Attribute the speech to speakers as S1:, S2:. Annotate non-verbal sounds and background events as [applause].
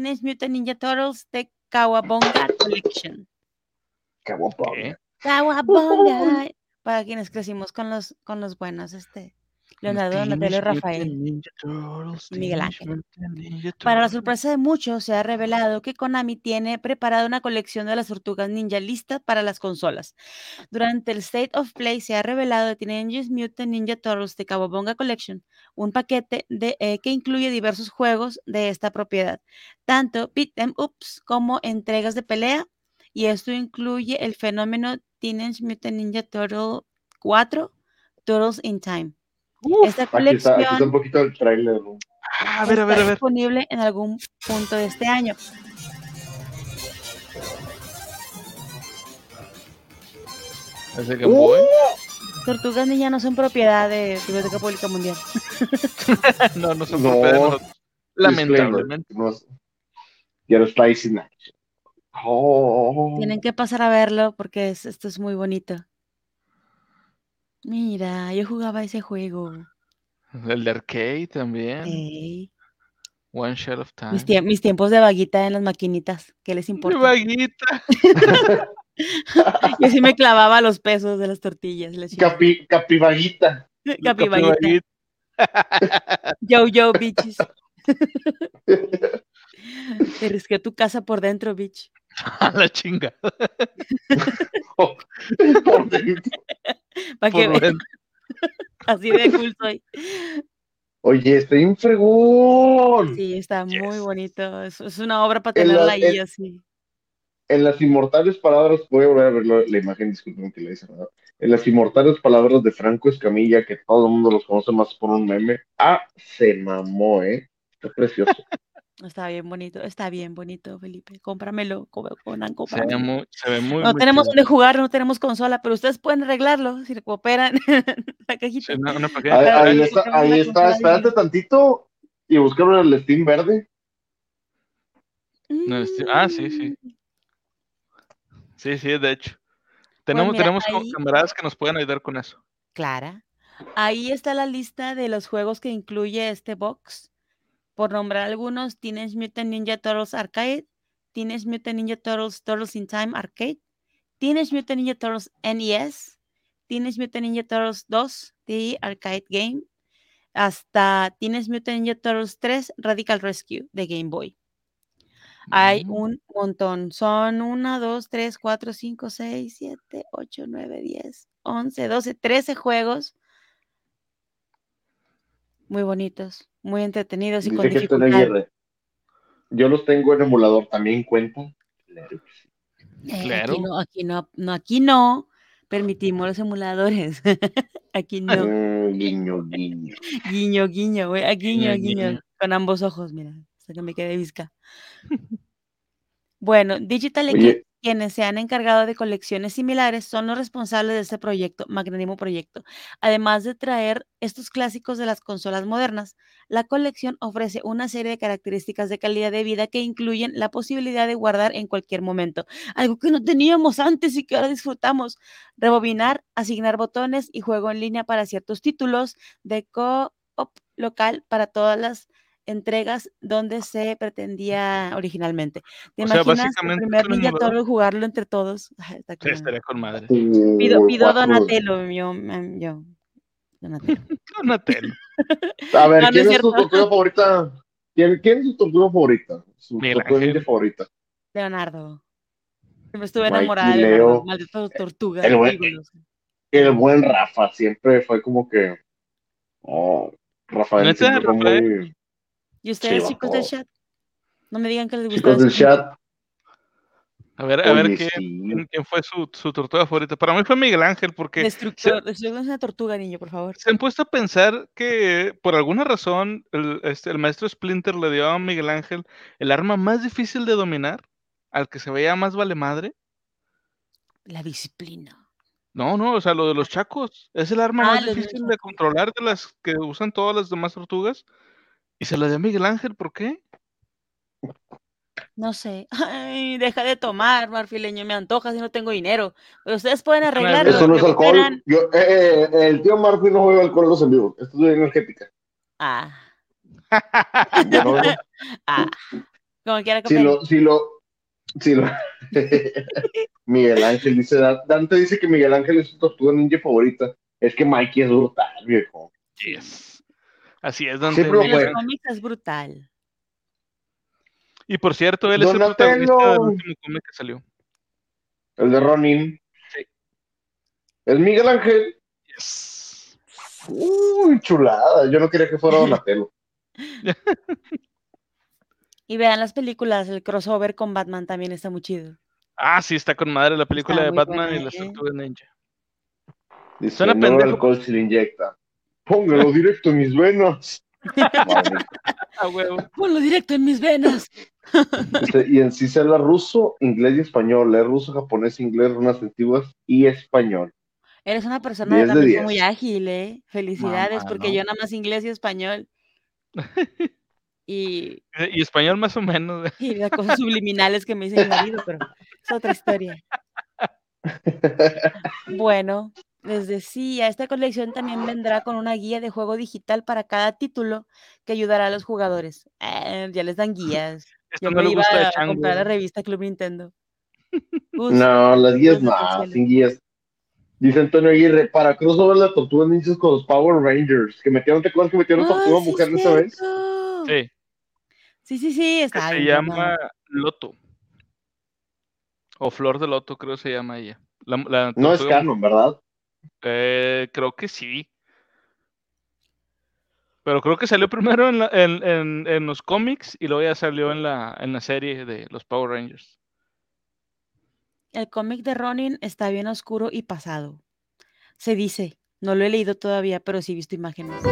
S1: Teenage Mutant Ninja Turtles de Kawabonga Collection.
S2: Kawabonga.
S1: Kawabonga. Para quienes crecimos con los, con los buenos, este. Leonardo Donatello y Rafael. Miguel Ángel. Para la sorpresa de muchos, se ha revelado que Konami tiene preparada una colección de las tortugas ninja lista para las consolas. Durante el State of Play se ha revelado de Teenage Mutant Ninja Turtles de Kawabonga Collection, un paquete de, eh, que incluye diversos juegos de esta propiedad, tanto beat em ups como entregas de pelea, y esto incluye el fenómeno Teenage Mutant Ninja Turtle 4, Turtles in Time. Esta
S2: Aquí está, aquí está
S1: colección
S2: un poquito el trailer. ¿no?
S3: Ah, a ver, a ver, a
S1: está
S3: ver.
S1: disponible en algún punto de este año.
S3: Game Boy.
S1: Tortugas Ninja no son propiedad de Biblioteca Pública Mundial. [laughs]
S3: No, no son
S2: No.
S3: propiedad. Lamentablemente.
S2: No- Ya lo está diciendo. Oh.
S1: Tienen que pasar a verlo porque es- esto es muy bonito. Mira, yo jugaba ese juego.
S3: El de arcade también.
S1: Ey,
S3: One Shot of Time.
S1: Mis, tie- mis tiempos de vaguita en las maquinitas. ¿Qué les
S3: Mi
S1: importa?
S3: vaguita. [laughs]
S1: Yo sí me clavaba los pesos de las tortillas.
S2: Capi, capivaguita. [laughs]
S1: Capivaguita.
S3: vaguita.
S1: Yo, yo, bitches. [laughs] Te risqué tu casa por dentro, bitch.
S3: A la chinga.
S2: Por dentro.
S1: Para que vean, [laughs] así de cool soy.
S2: Oye, estoy un fregón.
S1: Sí, está muy bonito. Es, es una obra para
S2: En la-
S1: tenerla ahí
S2: en-
S1: así.
S2: En las inmortales palabras, voy a volver a ver la, la imagen, disculpen que la hice, ¿verdad? En las inmortales palabras de Franco Escamilla, que todo el mundo los conoce más por un meme. Ah, se mamó, ¿eh? Está precioso. [laughs]
S1: Está bien bonito, está bien bonito, Felipe. Cómpramelo, co- Conan,
S3: Se ve
S1: cómpramelo.
S3: muy, se ve muy,
S1: No
S3: muy
S1: tenemos
S3: chido.
S1: donde jugar, no tenemos consola, pero ustedes pueden arreglarlo si cooperan [laughs] la cajita.
S3: Sí,
S2: Ahí, ahí
S1: Ahí
S2: está, ahí está. Espérate tantito y buscaron el Steam verde.
S3: No, este- ah, sí, sí.
S1: Mm,
S3: Sí, sí, de hecho. Tenemos,
S1: mira,
S3: tenemos
S1: ahí-
S3: camaradas que nos pueden ayudar con eso.
S1: Clara. Ahí está la lista de los juegos que incluye este box. Por nombrar algunos, Teenage Mutant Ninja Turtles Arcade, Teenage Mutant Ninja Turtles Turtles in Time Arcade, Teenage Mutant Ninja Turtles NES, Teenage Mutant Ninja Turtles 2 The Arcade Game, hasta Teenage Mutant Ninja Turtles 3 Radical Rescue de Game Boy. Hay
S3: Mm.
S1: un montón. Son 1, 2, 3, 4, 5, 6, 7, 8, 9, 10, 11, 12, 13 juegos. Muy bonitos, muy entretenidos y con
S2: Dice
S1: dificultad.
S2: Aguirre. Yo los tengo en emulador, ¿también cuenta? Claro.
S1: Eh,
S3: Claro.
S1: Aquí no, aquí no, no, aquí no permitimos los emuladores. [laughs] aquí no.
S2: Mm, guiño, guiño.
S1: Guiño, guiño, güey. a Guiño,
S3: Guiño,
S1: guiño. Con ambos ojos, mira. Hasta que me quede visca. Bueno, Digital
S2: Oye.
S1: Quienes se han encargado de colecciones similares, son los responsables de este proyecto, magnánimo proyecto. Además de traer estos clásicos de las consolas modernas, la colección ofrece una serie de características de calidad de vida que incluyen la posibilidad de guardar en cualquier momento, algo que no teníamos antes y que ahora disfrutamos. Rebobinar, asignar botones y juego en línea para ciertos títulos de co-op local para todas las entregas donde se pretendía originalmente. ¿Te
S3: O sea,
S1: imaginas el
S3: básicamente
S1: primer
S3: es un
S1: Ninja. Turtle jugarlo entre todos? [laughs] Está con
S3: estaría con madre.
S1: Pido, pido. Donatello, yo, mm, yo. Donatello. [laughs]
S3: Donatello. [laughs]
S2: A ver,
S1: No, no es
S2: ¿quién es, tu tortuga favorita? ¿Quién, quién es tu tortuga favorita? Su tortuga favorita.
S1: Leonardo. Siempre estuve enamorada de
S2: Leo.
S1: Leonardo, maldito tortuga.
S2: el buen-. El buen Rafa siempre fue como que. Oh, Rafael
S3: ¿Neta,
S2: siempre fue
S3: Rafael?
S2: muy.
S1: ¿Y ustedes,
S2: Sí,
S1: chicos del chat? No me digan que les gustaba
S2: Chicos del chat.
S3: A ver, a ver
S2: Oye,
S3: ¿qué-
S2: sí.
S3: quién, fue su, su tortuga favorita. Para mí fue Miguel Ángel, porque
S1: Destructor. Destructor es una tortuga, niño, por favor.
S3: se han puesto a pensar que por alguna razón el, este, el maestro Splinter le dio a Miguel Ángel el arma más difícil de dominar, al que se veía más vale madre.
S1: La disciplina.
S3: No, no, o sea, lo de los chacos. Es el arma
S1: Ah,
S3: más
S1: de
S3: difícil de controlar de las que usan todas las demás tortugas. Y se lo dio a Miguel Ángel, ¿por qué?
S1: No sé. [laughs] Ay, deja de tomar, marfileño. Me antojas y no tengo dinero. Pero ustedes pueden arreglarlo.
S2: Eso no es alcohol. Yo, eh, eh, el tío Marfil no bebe alcohol en los en vivo. Esto es de energética.
S1: Ah, [laughs]
S2: no [laughs]
S1: ah. Como quiera que
S2: Si lo, si lo, si lo. Miguel Ángel dice, Dante dice que Miguel Ángel es su tortuga ninja favorita. Es que Mikey es brutal, viejo.
S3: Yes. Así es,
S1: los
S2: fue.
S3: Ángel.
S1: cómics es brutal.
S3: Y por cierto, él es el protagonista del último cómic que salió.
S2: El de Ronin.
S3: Sí.
S2: El Miguel Ángel.
S3: Yes.
S2: Uy, chulada. Yo no quería que fuera Donatello. [laughs]
S1: Y vean las películas, el crossover con Batman también está muy chido.
S3: Ah, sí, está con madre la película
S1: Está
S3: de Batman
S1: buena,
S3: y las
S1: ¿eh?
S3: tortugas ninja.
S2: Dice,
S3: Suena
S2: no
S3: pendejo.
S2: alcohol se le inyecta. Póngalo directo en mis venas.
S3: Ah, huevo.
S1: Ponlo directo en mis venas.
S2: Dice, y en sí se habla ruso, inglés y español. Leer ruso, japonés, inglés, runas antiguas y español.
S1: Eres una persona de
S2: 10 de
S1: también
S2: 10.
S1: muy ágil, ¿eh? Felicidades,
S3: Mamá,
S1: porque
S3: ¿no?
S1: yo nada más inglés y español. [laughs] Y,
S3: Y español más o menos.
S1: y las cosas subliminales que me dice mi marido, pero es otra historia. [laughs] Bueno, les decía, esta colección también vendrá con una guía de juego digital para cada título que ayudará a los jugadores. Eh, ya les dan [laughs] guías.
S3: Esto
S1: Yo
S3: no
S1: me
S3: le
S1: iba
S3: gusta a
S1: a
S3: Chango.
S1: comprar la revista Club Nintendo. [laughs]
S2: No, las guías no, sin guías. Dice Antonio Aguirre, para crossover la tortuga ninjas con los Power Rangers, que metieron, ¿te acuerdas que metieron
S1: ¡Ah,
S2: tortuga
S1: sí,
S2: mujer esa vez?
S3: Sí,
S1: Sí, sí, sí,
S3: que
S1: está
S3: se
S1: bien.
S3: llama Loto. O Flor de Loto, creo que se llama ella. La, la
S2: No es canon, ¿verdad?
S3: Eh, creo que sí. Pero creo que salió [laughs] primero en, los cómics y luego ya salió en la, en la serie de los Power Rangers.
S1: El cómic de Ronin está bien oscuro y pasado. Se dice, no lo he leído todavía, pero sí he visto imágenes.